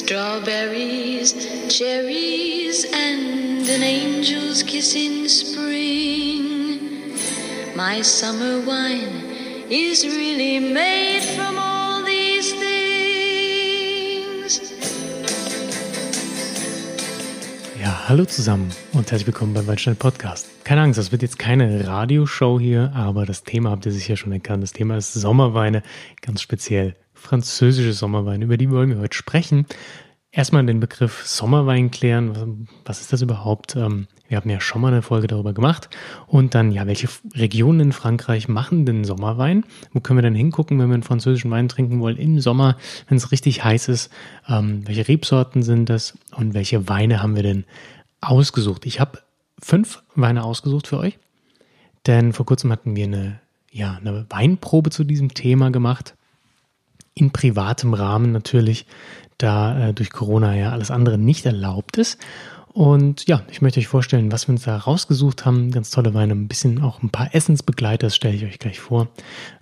Strawberries, cherries, and an angel's kiss in spring. My summer wine is really made from all these things. Ja, hallo zusammen und herzlich willkommen beim Waldstein Podcast. Keine Angst, das wird jetzt keine Radioshow hier, aber das Thema habt ihr sicher schon erkannt. Das Thema ist Sommerweine, ganz speziell französische Sommerweine, über die wollen wir heute sprechen. Erstmal den Begriff Sommerwein klären. Was ist das überhaupt? Ähm, wir haben ja schon mal eine Folge darüber gemacht. Und dann, ja, welche Regionen in Frankreich machen denn Sommerwein? Wo können wir denn hingucken, wenn wir einen französischen Wein trinken wollen im Sommer, wenn es richtig heiß ist? Ähm, welche Rebsorten sind das? Und welche Weine haben wir denn ausgesucht? Ich habe fünf Weine ausgesucht für euch. Denn vor kurzem hatten wir eine, ja, eine Weinprobe zu diesem Thema gemacht in privatem Rahmen natürlich, da äh, durch Corona ja alles andere nicht erlaubt ist. Und ja, ich möchte euch vorstellen, was wir uns da rausgesucht haben. Ganz tolle Weine, ein bisschen auch ein paar Essensbegleiter, das stelle ich euch gleich vor.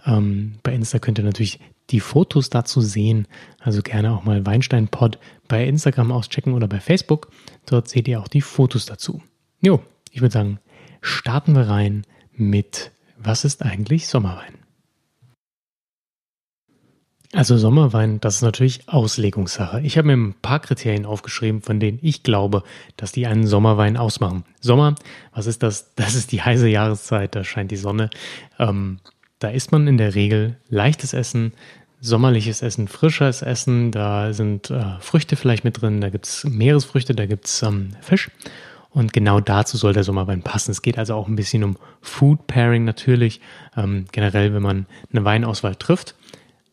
Ähm, bei Insta könnt ihr natürlich die Fotos dazu sehen. Also gerne auch mal Weinstein-Pod bei Instagram auschecken oder bei Facebook. Dort seht ihr auch die Fotos dazu. Jo, ich würde sagen, starten wir rein mit Was ist eigentlich Sommerwein? Also Sommerwein, das ist natürlich Auslegungssache. Ich habe mir ein paar Kriterien aufgeschrieben, von denen ich glaube, dass die einen Sommerwein ausmachen. Sommer, was ist das? Das ist die heiße Jahreszeit, da scheint die Sonne. Ähm, da isst man in der Regel leichtes Essen, sommerliches Essen, frisches Essen. Da sind äh, Früchte vielleicht mit drin, da gibt's Meeresfrüchte, da gibt's ähm, Fisch. Und genau dazu soll der Sommerwein passen. Es geht also auch ein bisschen um Food Pairing natürlich. Ähm, generell, wenn man eine Weinauswahl trifft,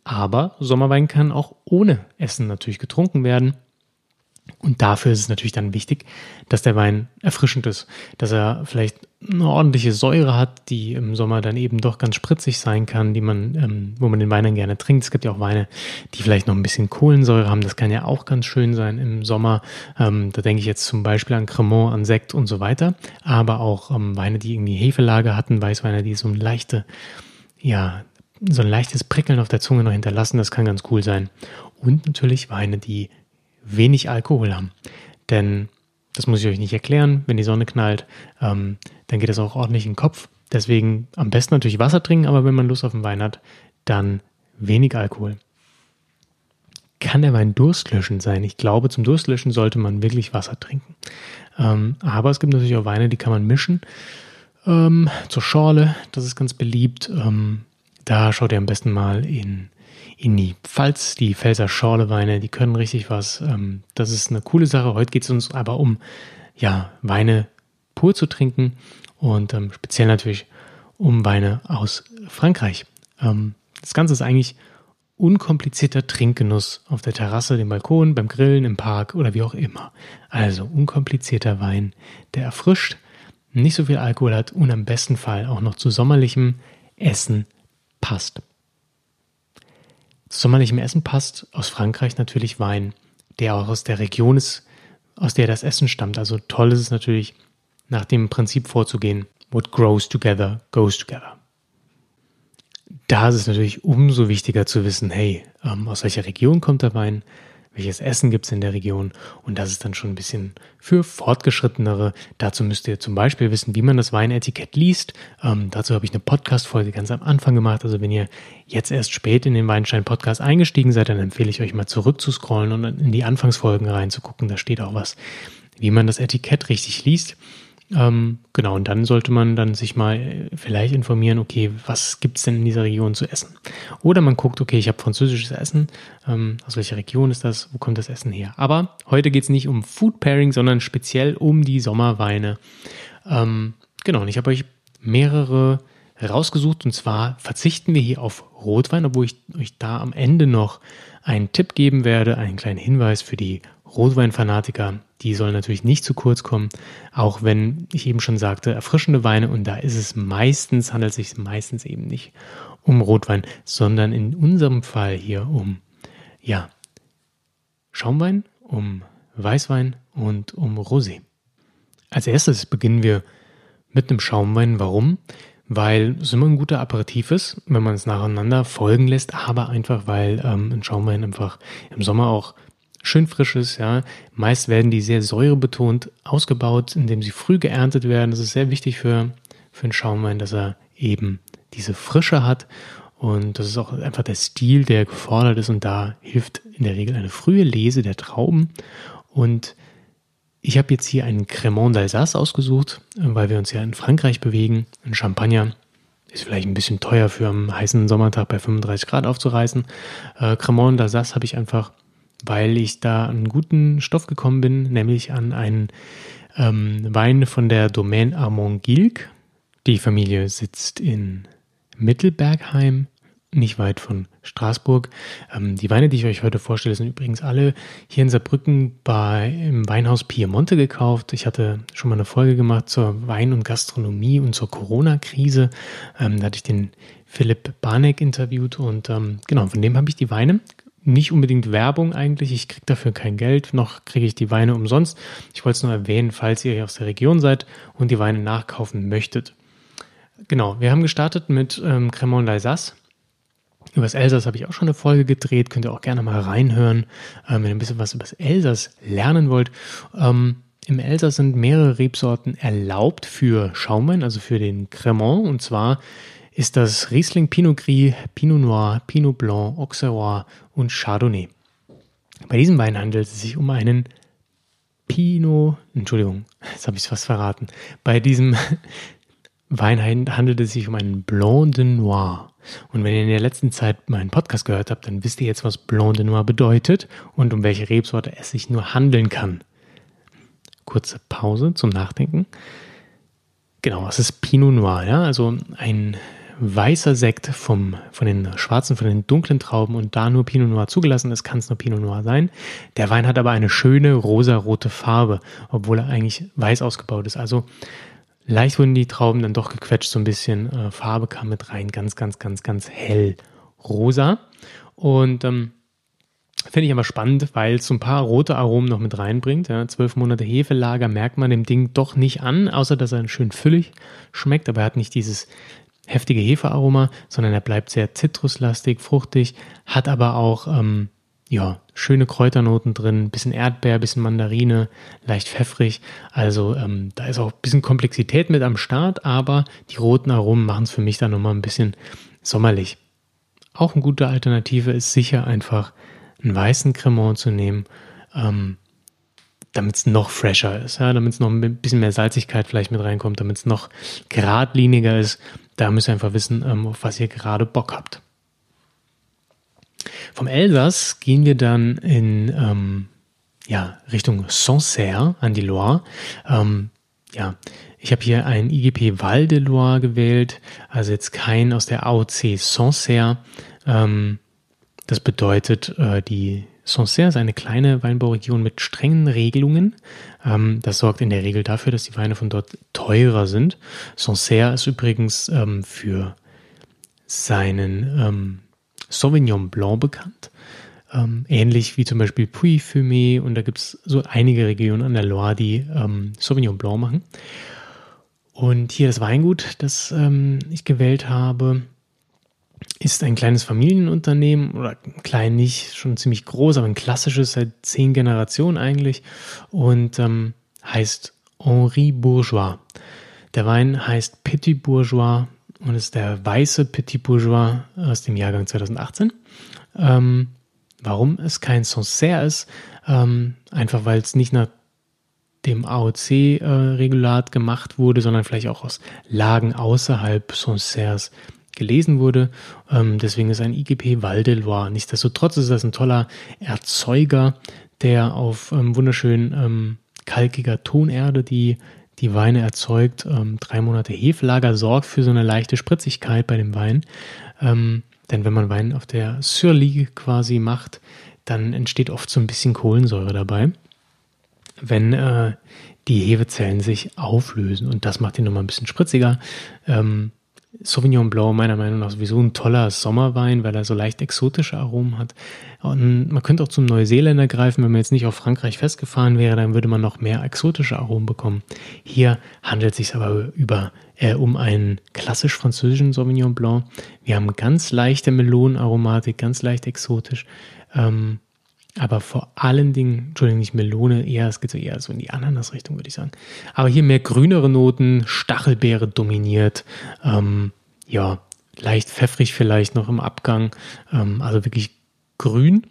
aber Sommerwein kann auch ohne Essen natürlich getrunken werden. Und dafür ist es natürlich dann wichtig, dass der Wein erfrischend ist, dass er vielleicht eine ordentliche Säure hat, die im Sommer dann eben doch ganz spritzig sein kann, die man, ähm, wo man den Wein dann gerne trinkt. Es gibt ja auch Weine, die vielleicht noch ein bisschen Kohlensäure haben. Das kann ja auch ganz schön sein im Sommer. Ähm, da denke ich jetzt zum Beispiel an Cremant, an Sekt und so weiter. Aber auch ähm, Weine, die irgendwie Hefelage hatten, Weißweine, die so eine leichte, ja, so ein leichtes Prickeln auf der Zunge noch hinterlassen. Das kann ganz cool sein. Und natürlich Weine, die wenig Alkohol haben. Denn, das muss ich euch nicht erklären, wenn die Sonne knallt, ähm, dann geht das auch ordentlich in den Kopf. Deswegen am besten natürlich Wasser trinken, aber wenn man Lust auf den Wein hat, dann wenig Alkohol. Kann der Wein durstlöschend sein? Ich glaube, zum Durstlöschen sollte man wirklich Wasser trinken. Ähm, aber es gibt natürlich auch Weine, die kann man mischen. Ähm, zur Schorle, das ist ganz beliebt. Ähm, da schaut ihr am besten mal in, in die Pfalz, die Pfälzer Schorleweine, die können richtig was. Ähm, das ist eine coole Sache. Heute geht es uns aber um ja, Weine pur zu trinken und ähm, speziell natürlich um Weine aus Frankreich. Ähm, das Ganze ist eigentlich unkomplizierter Trinkgenuss auf der Terrasse, dem Balkon, beim Grillen, im Park oder wie auch immer. Also unkomplizierter Wein, der erfrischt, nicht so viel Alkohol hat und am besten Fall auch noch zu sommerlichem Essen passt. Zu sommerlichem Essen passt aus Frankreich natürlich Wein, der auch aus der Region ist, aus der das Essen stammt. Also toll ist es natürlich, nach dem Prinzip vorzugehen, what grows together goes together. Da ist es natürlich umso wichtiger zu wissen, hey, ähm, aus welcher Region kommt der Wein, welches Essen gibt es in der Region und das ist dann schon ein bisschen für Fortgeschrittenere. Dazu müsst ihr zum Beispiel wissen, wie man das Weinetikett liest. Ähm, dazu habe ich eine Podcast-Folge ganz am Anfang gemacht. Also wenn ihr jetzt erst spät in den Weinstein-Podcast eingestiegen seid, dann empfehle ich euch mal zurückzuscrollen und in die Anfangsfolgen reinzugucken. Da steht auch was, wie man das Etikett richtig liest. Ähm, genau, und dann sollte man dann sich mal äh, vielleicht informieren, okay, was gibt es denn in dieser Region zu essen? Oder man guckt, okay, ich habe französisches Essen, ähm, aus welcher Region ist das, wo kommt das Essen her? Aber heute geht es nicht um Food Pairing, sondern speziell um die Sommerweine. Ähm, genau, und ich habe euch mehrere rausgesucht und zwar verzichten wir hier auf Rotwein, obwohl ich euch da am Ende noch einen Tipp geben werde, einen kleinen Hinweis für die Rotweinfanatiker, die sollen natürlich nicht zu kurz kommen, auch wenn ich eben schon sagte, erfrischende Weine und da ist es meistens, handelt es sich meistens eben nicht um Rotwein, sondern in unserem Fall hier um, ja, Schaumwein, um Weißwein und um Rosé. Als erstes beginnen wir mit einem Schaumwein. Warum? Weil es immer ein guter Aperitif ist, wenn man es nacheinander folgen lässt, aber einfach weil ähm, ein Schaumwein einfach im Sommer auch schön frisches, ja. Meist werden die sehr säurebetont ausgebaut, indem sie früh geerntet werden. Das ist sehr wichtig für, für einen Schaumwein, dass er eben diese Frische hat. Und das ist auch einfach der Stil, der gefordert ist. Und da hilft in der Regel eine frühe Lese der Trauben. Und ich habe jetzt hier einen Cremant d'Alsace ausgesucht, weil wir uns ja in Frankreich bewegen. Ein Champagner ist vielleicht ein bisschen teuer für einen heißen Sommertag bei 35 Grad aufzureißen. Äh, Cremant d'Alsace habe ich einfach weil ich da an guten Stoff gekommen bin, nämlich an einen ähm, Wein von der Domaine Armand-Gilg. Die Familie sitzt in Mittelbergheim, nicht weit von Straßburg. Ähm, die Weine, die ich euch heute vorstelle, sind übrigens alle hier in Saarbrücken bei, im Weinhaus Piemonte gekauft. Ich hatte schon mal eine Folge gemacht zur Wein- und Gastronomie und zur Corona-Krise. Ähm, da hatte ich den Philipp Barneck interviewt und ähm, genau, von dem habe ich die Weine nicht unbedingt Werbung eigentlich. Ich kriege dafür kein Geld, noch kriege ich die Weine umsonst. Ich wollte es nur erwähnen, falls ihr hier aus der Region seid und die Weine nachkaufen möchtet. Genau, wir haben gestartet mit ähm, Cremant d'Alsace. Über das Elsass habe ich auch schon eine Folge gedreht, könnt ihr auch gerne mal reinhören, ähm, wenn ihr ein bisschen was über das Elsass lernen wollt. Ähm, Im Elsass sind mehrere Rebsorten erlaubt für Schaumwein, also für den Cremant, und zwar ist das Riesling Pinot Gris, Pinot Noir, Pinot Blanc, Auxerrois und Chardonnay. Bei diesem Wein handelt es sich um einen Pinot, Entschuldigung, jetzt habe ich es fast verraten. Bei diesem Wein handelt es sich um einen Blanc de Noir. Und wenn ihr in der letzten Zeit meinen Podcast gehört habt, dann wisst ihr jetzt, was Blanc de Noir bedeutet und um welche Rebsorte es sich nur handeln kann. Kurze Pause zum Nachdenken. Genau, es ist Pinot Noir, ja, also ein weißer Sekt vom, von den schwarzen, von den dunklen Trauben und da nur Pinot Noir zugelassen ist, kann es nur Pinot Noir sein. Der Wein hat aber eine schöne rosarote Farbe, obwohl er eigentlich weiß ausgebaut ist. Also leicht wurden die Trauben dann doch gequetscht, so ein bisschen äh, Farbe kam mit rein, ganz, ganz, ganz, ganz hell rosa. Und ähm, Finde ich aber spannend, weil es so ein paar rote Aromen noch mit reinbringt. Ja, zwölf Monate Hefelager merkt man dem Ding doch nicht an, außer dass er schön füllig schmeckt, aber er hat nicht dieses heftige Hefearoma, sondern er bleibt sehr zitruslastig, fruchtig, hat aber auch ähm, ja, schöne Kräuternoten drin, bisschen Erdbeer, bisschen Mandarine, leicht pfeffrig. Also ähm, da ist auch ein bisschen Komplexität mit am Start, aber die roten Aromen machen es für mich dann nochmal ein bisschen sommerlich. Auch eine gute Alternative ist sicher einfach einen weißen Cremant zu nehmen. Ähm, damit es noch fresher ist, ja, damit es noch ein bisschen mehr Salzigkeit vielleicht mit reinkommt, damit es noch geradliniger ist. Da müsst ihr einfach wissen, ähm, auf was ihr gerade Bock habt. Vom Elsass gehen wir dann in ähm, ja, Richtung Sancerre an die Loire. Ähm, ja, ich habe hier ein IGP Val de Loire gewählt, also jetzt kein aus der AOC Sancerre. Ähm, das bedeutet, äh, die Sancerre ist eine kleine Weinbauregion mit strengen Regelungen. Ähm, das sorgt in der Regel dafür, dass die Weine von dort teurer sind. Sancerre ist übrigens ähm, für seinen ähm, Sauvignon Blanc bekannt. Ähnlich wie zum Beispiel Puy-Fumé und da gibt es so einige Regionen an der Loire, die Sauvignon Blanc machen. Und hier das Weingut, das ich gewählt habe, ist ein kleines Familienunternehmen oder klein nicht, schon ziemlich groß, aber ein klassisches seit zehn Generationen eigentlich und ähm, heißt Henri Bourgeois. Der Wein heißt Petit Bourgeois und ist der weiße Petit Bourgeois aus dem Jahrgang 2018. Ähm, warum es kein Sancerre ist? Ähm, einfach weil es nicht nach dem AOC-Regulat äh, gemacht wurde, sondern vielleicht auch aus Lagen außerhalb Sancerres gelesen wurde. Ähm, deswegen ist ein IGP Val de Loire. Nichtsdestotrotz ist das ein toller Erzeuger, der auf ähm, wunderschön ähm, kalkiger Tonerde die die Weine erzeugt. Ähm, drei Monate Hefelager sorgt für so eine leichte Spritzigkeit bei dem Wein. Ähm, denn wenn man Wein auf der Surlie quasi macht, dann entsteht oft so ein bisschen Kohlensäure dabei. Wenn äh, die Hefezellen sich auflösen und das macht ihn nochmal ein bisschen spritziger. Ähm, Sauvignon Blanc meiner Meinung nach sowieso ein toller Sommerwein, weil er so leicht exotische Aromen hat. Und man könnte auch zum Neuseeländer greifen, wenn man jetzt nicht auf Frankreich festgefahren wäre, dann würde man noch mehr exotische Aromen bekommen. Hier handelt es sich aber über, äh, um einen klassisch französischen Sauvignon Blanc. Wir haben ganz leichte Melonenaromatik, ganz leicht exotisch. Ähm, aber vor allen Dingen, Entschuldigung, nicht Melone, eher, es geht so eher so in die Ananas-Richtung, würde ich sagen. Aber hier mehr grünere Noten, Stachelbeere dominiert, ähm, ja, leicht pfeffrig vielleicht noch im Abgang, ähm, also wirklich grün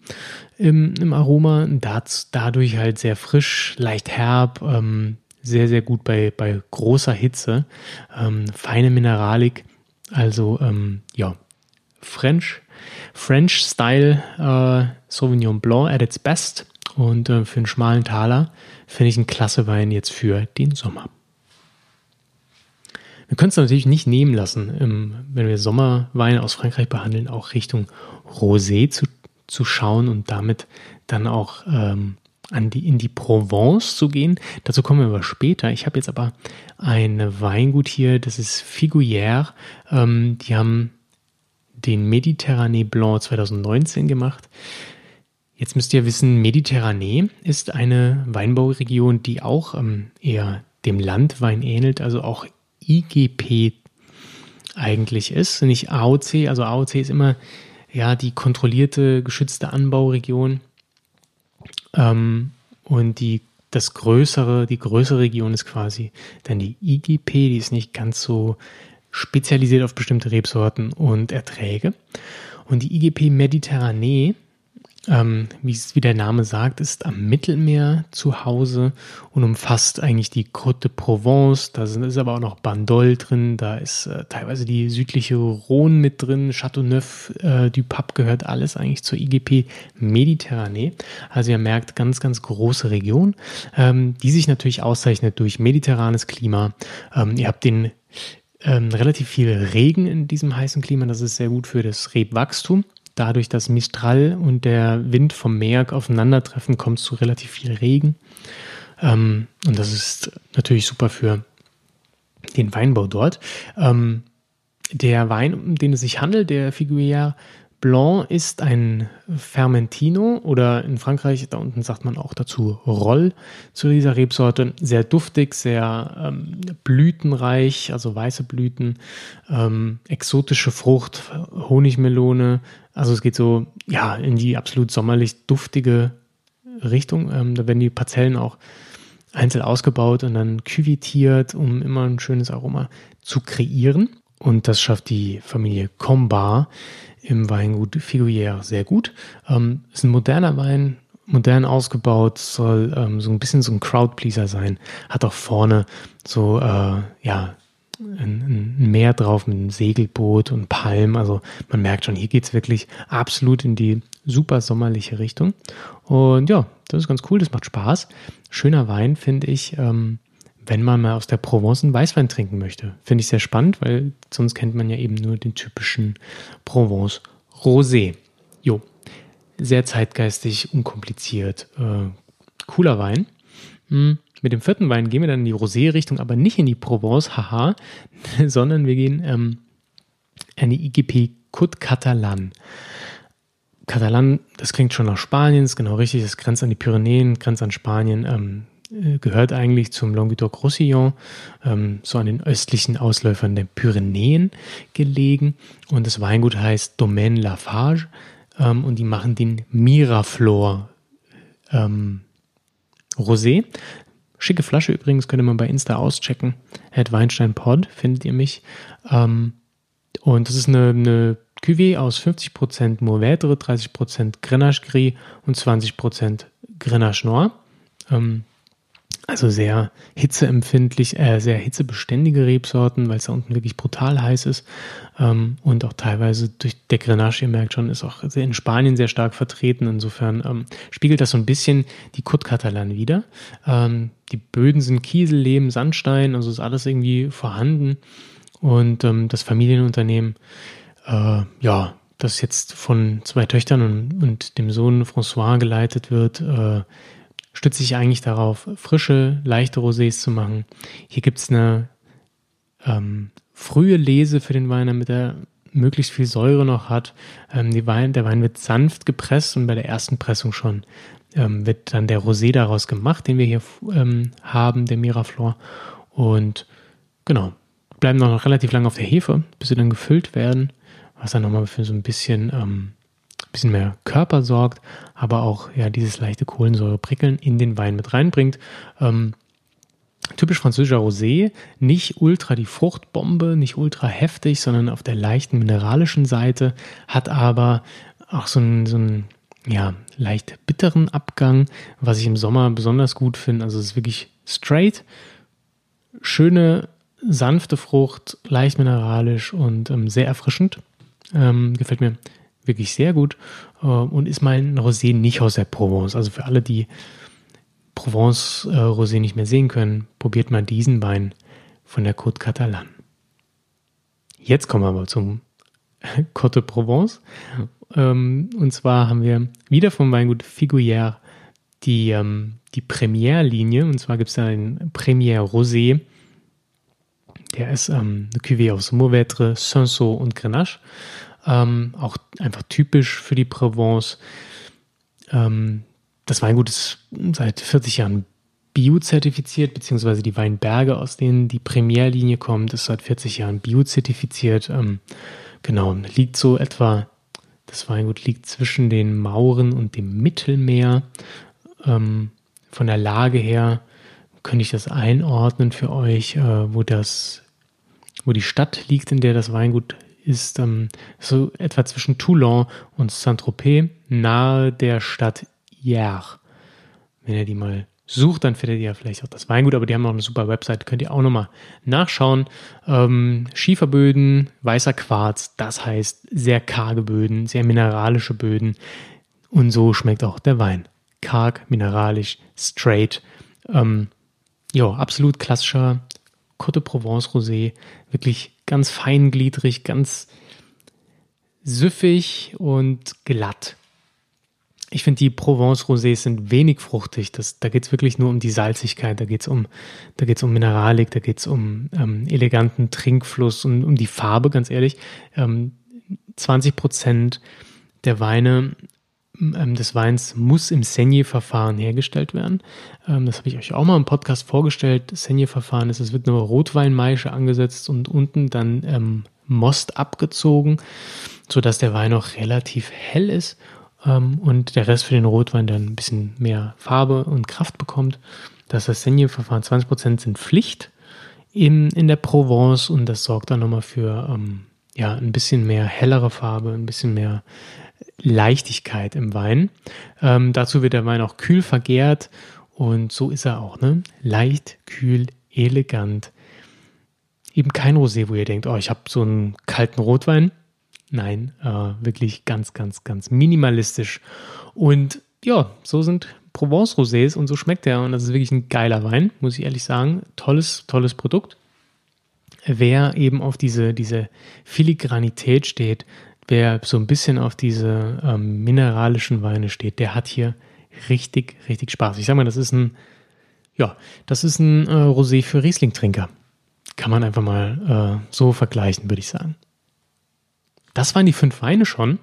im, im Aroma, das, dadurch halt sehr frisch, leicht herb, ähm, sehr, sehr gut bei, bei großer Hitze, ähm, feine Mineralik, also ähm, ja, French, French Style äh, Sauvignon Blanc at its best und äh, für einen schmalen Taler finde ich ein klasse Wein jetzt für den Sommer. Wir können es natürlich nicht nehmen lassen, ähm, wenn wir Sommerweine aus Frankreich behandeln, auch Richtung Rosé zu, zu schauen und damit dann auch ähm, an die, in die Provence zu gehen. Dazu kommen wir aber später. Ich habe jetzt aber ein Weingut hier, das ist Figuière. Ähm, die haben den Mediterranee Blanc 2019 gemacht. Jetzt müsst ihr wissen, Mediterranee ist eine Weinbauregion, die auch ähm, eher dem Landwein ähnelt, also auch IGP eigentlich ist, nicht AOC. Also AOC ist immer ja die kontrollierte, geschützte Anbauregion. Ähm, und die, das größere, die größere Region ist quasi dann die IGP, die ist nicht ganz so spezialisiert auf bestimmte Rebsorten und Erträge. Und die IGP Mediterranee ähm, wie, wie der Name sagt, ist am Mittelmeer zu Hause und umfasst eigentlich die Côte de Provence. Da ist aber auch noch Bandol drin, da ist äh, teilweise die südliche Rhone mit drin, Châteauneuf äh, du Pape gehört alles eigentlich zur IGP Mediterranee. Also ihr merkt, ganz, ganz große Region, ähm, die sich natürlich auszeichnet durch mediterranes Klima. Ähm, ihr habt den ähm, relativ viel Regen in diesem heißen Klima, das ist sehr gut für das Rebwachstum dadurch, dass Mistral und der Wind vom Meer aufeinandertreffen, kommt es zu relativ viel Regen. Ähm, und das ist natürlich super für den Weinbau dort. Ähm, der Wein, um den es sich handelt, der Figuier Blanc ist ein Fermentino oder in Frankreich, da unten sagt man auch dazu Roll zu dieser Rebsorte. Sehr duftig, sehr ähm, blütenreich, also weiße Blüten, ähm, exotische Frucht, Honigmelone. Also es geht so ja in die absolut sommerlich duftige Richtung. Ähm, da werden die Parzellen auch einzeln ausgebaut und dann küvitiert, um immer ein schönes Aroma zu kreieren. Und das schafft die Familie Combar im Weingut Figuier sehr gut. Ähm, ist ein moderner Wein, modern ausgebaut, soll ähm, so ein bisschen so ein Crowdpleaser sein. Hat auch vorne so, äh, ja, ein, ein, Meer drauf mit einem Segelboot und Palm. Also man merkt schon, hier geht es wirklich absolut in die super sommerliche Richtung. Und ja, das ist ganz cool, das macht Spaß. Schöner Wein, finde ich. Ähm, wenn man mal aus der Provence einen Weißwein trinken möchte. Finde ich sehr spannend, weil sonst kennt man ja eben nur den typischen Provence Rosé. Jo, sehr zeitgeistig, unkompliziert, äh, cooler Wein. Hm. Mit dem vierten Wein gehen wir dann in die Rosé-Richtung, aber nicht in die Provence, haha, sondern wir gehen ähm, in die IGP Côte Catalan. Catalan, das klingt schon nach Spanien, ist genau richtig, das grenzt an die Pyrenäen, grenzt an Spanien. Ähm, äh, gehört eigentlich zum Languedoc-Roussillon, ähm, so an den östlichen Ausläufern der Pyrenäen gelegen. Und das Weingut heißt Domaine Lafage ähm, und die machen den Miraflor ähm, Rosé. Schicke Flasche übrigens, könnt ihr mal bei Insta auschecken. Ed Weinstein Pod findet ihr mich. Ähm, und das ist eine, eine Cuvée aus 50% Mourvèdre, 30% Grenache Gris und 20% Grenache Noir. Ähm, also sehr hitzeempfindlich, äh, sehr hitzebeständige Rebsorten, weil es da unten wirklich brutal heiß ist. Ähm, und auch teilweise durch der Grenache, ihr merkt schon, ist auch in Spanien sehr stark vertreten. Insofern ähm, spiegelt das so ein bisschen die Côte Catalan wieder. Ähm, die Böden sind Kiesel, Lehm, Sandstein, also ist alles irgendwie vorhanden. Und ähm, das Familienunternehmen, äh, ja, das jetzt von zwei Töchtern und, und dem Sohn François geleitet wird, äh, stütze ich eigentlich darauf, frische, leichte Rosés zu machen. Hier gibt es eine ähm, frühe Lese für den Wein, damit er möglichst viel Säure noch hat. Ähm, Wein, der Wein wird sanft gepresst und bei der ersten Pressung schon ähm, wird dann der Rosé daraus gemacht, den wir hier ähm, haben, der Miraflor. Und genau, bleiben noch relativ lange auf der Hefe, bis sie dann gefüllt werden, was dann nochmal für so ein bisschen ähm, bisschen mehr Körper sorgt, aber auch ja dieses leichte Kohlensäureprickeln in den Wein mit reinbringt. Ähm, typisch französischer Rosé, nicht ultra die Fruchtbombe, nicht ultra heftig, sondern auf der leichten mineralischen Seite, hat aber auch so einen, so einen ja, leicht bitteren Abgang, was ich im Sommer besonders gut finde. Also es ist wirklich straight, schöne, sanfte Frucht, leicht mineralisch und ähm, sehr erfrischend. Ähm, gefällt mir wirklich sehr gut äh, und ist mein Rosé nicht aus der Provence. Also für alle, die Provence äh, Rosé nicht mehr sehen können, probiert mal diesen Wein von der Côte Catalane. Jetzt kommen wir aber zum Côte de Provence. Ähm, und zwar haben wir wieder vom Weingut Figuière die, ähm, die Première-Linie. Und zwar gibt es da einen Première Rosé. Der ist ähm, eine Cuvée aus Mourvèdre, Cinsault und Grenache. Ähm, auch einfach typisch für die Provence. Ähm, das Weingut ist seit 40 Jahren biozertifiziert, beziehungsweise die Weinberge, aus denen die Primärlinie kommt, ist seit 40 Jahren biozertifiziert. Ähm, genau, liegt so etwa, das Weingut liegt zwischen den Mauren und dem Mittelmeer. Ähm, von der Lage her könnte ich das einordnen für euch, äh, wo das, wo die Stadt liegt, in der das Weingut ist, ähm, so etwa zwischen Toulon und Saint-Tropez, nahe der Stadt Jär. Wenn ihr die mal sucht, dann findet ihr vielleicht auch das Weingut, aber die haben auch eine super Website, könnt ihr auch nochmal nachschauen. Ähm, Schieferböden, weißer Quarz, das heißt sehr karge Böden, sehr mineralische Böden. Und so schmeckt auch der Wein. Karg, mineralisch, straight. Ähm, ja, absolut klassischer Côte Provence Rosé. Wirklich ganz feingliedrig, ganz süffig und glatt. Ich finde, die Provence-Rosés sind wenig fruchtig. Das, da geht es wirklich nur um die Salzigkeit, da geht es um, um Mineralik, da geht es um ähm, eleganten Trinkfluss und um die Farbe, ganz ehrlich. Ähm, 20 Prozent der Weine des Weins muss im Senier-Verfahren hergestellt werden. Ähm, das habe ich euch auch mal im Podcast vorgestellt. Senier-Verfahren ist, es wird eine Rotweinmaische angesetzt und unten dann ähm, Most abgezogen, sodass der Wein auch relativ hell ist ähm, und der Rest für den Rotwein dann ein bisschen mehr Farbe und Kraft bekommt. Das Senior-Verfahren 20% sind Pflicht in, in der Provence und das sorgt dann nochmal für ähm, ja, ein bisschen mehr hellere Farbe, ein bisschen mehr Leichtigkeit im Wein. Ähm, dazu wird der Wein auch kühl vergärt und so ist er auch. Ne? Leicht, kühl, elegant. Eben kein Rosé, wo ihr denkt, oh, ich habe so einen kalten Rotwein. Nein, äh, wirklich ganz, ganz, ganz minimalistisch. Und ja, so sind Provence-Rosés und so schmeckt er. Und das ist wirklich ein geiler Wein, muss ich ehrlich sagen. Tolles, tolles Produkt. Wer eben auf diese, diese Filigranität steht, wer so ein bisschen auf diese ähm, mineralischen Weine steht, der hat hier richtig, richtig Spaß. Ich sag mal, das ist ein, ja, das ist ein äh, Rosé für Riesling-Trinker. Kann man einfach mal äh, so vergleichen, würde ich sagen. Das waren die fünf Weine schon.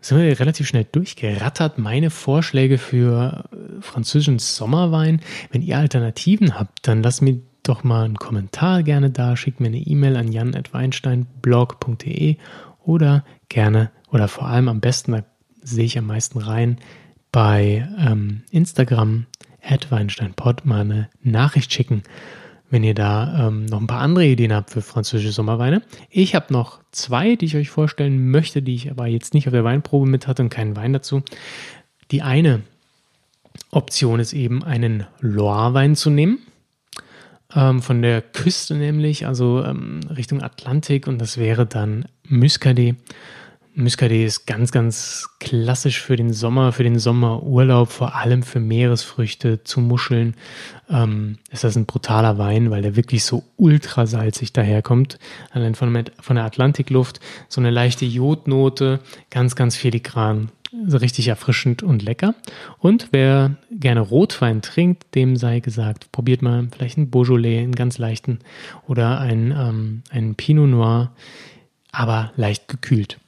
Sind wir relativ schnell durchgerattert. Meine Vorschläge für äh, französischen Sommerwein. Wenn ihr Alternativen habt, dann lasst mir doch mal einen Kommentar gerne da. Schickt mir eine E-Mail an jan.weinsteinblog.de oder gerne oder vor allem am besten, da sehe ich am meisten rein, bei ähm, Instagram @weinsteinpod mal eine Nachricht schicken wenn ihr da ähm, noch ein paar andere Ideen habt für französische Sommerweine. Ich habe noch zwei, die ich euch vorstellen möchte, die ich aber jetzt nicht auf der Weinprobe mit hatte und keinen Wein dazu. Die eine Option ist eben einen Loire-Wein zu nehmen. Ähm, von der Küste nämlich, also ähm, Richtung Atlantik und das wäre dann Muscadet. Muscadet ist ganz, ganz klassisch für den Sommer, für den Sommerurlaub, vor allem für Meeresfrüchte, zu Muscheln. Ähm, ist das ein brutaler Wein, weil der wirklich so ultra salzig daherkommt. Allein von, von der Atlantikluft so eine leichte Jodnote, ganz, ganz filigran, so richtig erfrischend und lecker. Und wer gerne Rotwein trinkt, dem sei gesagt, probiert mal vielleicht einen Beaujolais, einen ganz leichten oder einen, ähm, einen Pinot Noir, aber leicht gekühlt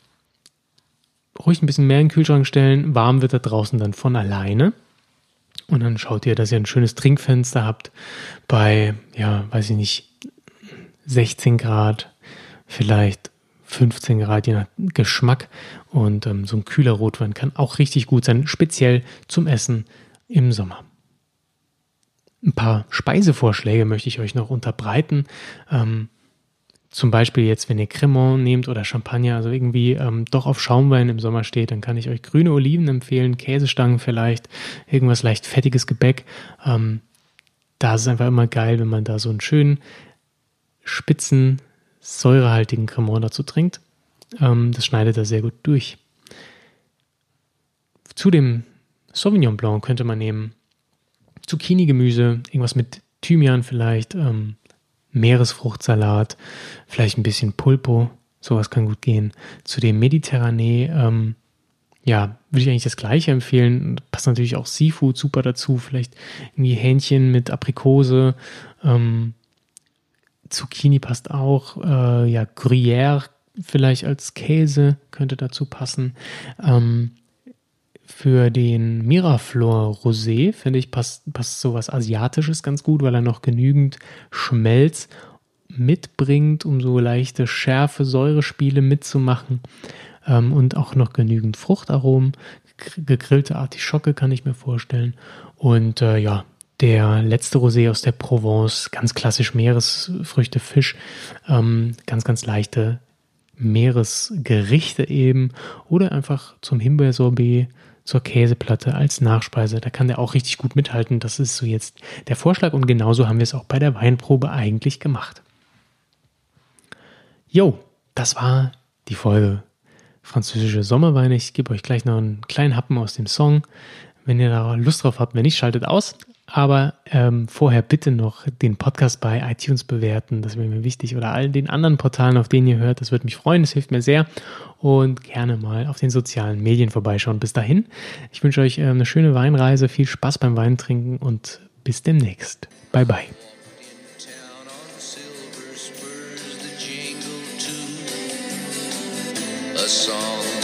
ruhig ein bisschen mehr in den Kühlschrank stellen. Warm wird er draußen dann von alleine. Und dann schaut ihr, dass ihr ein schönes Trinkfenster habt bei, ja, weiß ich nicht, 16 Grad, vielleicht 15 Grad, je nach Geschmack. Und ähm, so ein kühler Rotwein kann auch richtig gut sein, speziell zum Essen im Sommer. Ein paar Speisevorschläge möchte ich euch noch unterbreiten. Ähm, zum Beispiel jetzt, wenn ihr Cremant nehmt oder Champagner, also irgendwie ähm, doch auf Schaumwein im Sommer steht, dann kann ich euch grüne Oliven empfehlen, Käsestangen vielleicht, irgendwas leicht fettiges Gebäck. Ähm, da ist es einfach immer geil, wenn man da so einen schönen, spitzen, säurehaltigen Cremant dazu trinkt. Ähm, das schneidet da sehr gut durch. Zu dem Sauvignon Blanc könnte man nehmen Zucchini-Gemüse, irgendwas mit Thymian vielleicht, ähm, Meeresfruchtsalat, vielleicht ein bisschen Pulpo, sowas kann gut gehen. Zu dem Mediterranee, ähm, ja, würde ich eigentlich das gleiche empfehlen. Passt natürlich auch Seafood super dazu, vielleicht irgendwie Hähnchen mit Aprikose, ähm, Zucchini passt auch, äh, ja, Gruyère vielleicht als Käse könnte dazu passen. Ähm, für den Miraflor Rosé, finde ich, passt, passt sowas Asiatisches ganz gut, weil er noch genügend Schmelz mitbringt, um so leichte Schärfe, Säurespiele mitzumachen ähm, und auch noch genügend Fruchtaromen. Gegrillte Artischocke kann ich mir vorstellen. Und äh, ja, der letzte Rosé aus der Provence, ganz klassisch Meeresfrüchte, Fisch, ähm, ganz, ganz leichte Meeresgerichte eben oder einfach zum Himbeersorbet zur Käseplatte als Nachspeise. Da kann der auch richtig gut mithalten. Das ist so jetzt der Vorschlag und genauso haben wir es auch bei der Weinprobe eigentlich gemacht. Jo, das war die Folge französische Sommerweine. Ich gebe euch gleich noch einen kleinen Happen aus dem Song. Wenn ihr da Lust drauf habt, wenn nicht, schaltet aus. Aber ähm, vorher bitte noch den Podcast bei iTunes bewerten, das wäre mir wichtig. Oder all den anderen Portalen, auf denen ihr hört, das würde mich freuen, das hilft mir sehr. Und gerne mal auf den sozialen Medien vorbeischauen. Bis dahin, ich wünsche euch äh, eine schöne Weinreise, viel Spaß beim Weintrinken und bis demnächst. Bye bye. A song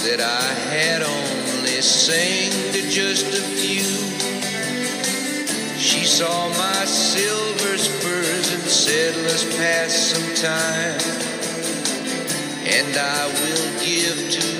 that I had only sang to just a few. She saw my silver spurs and said, let's pass some time. And I will give to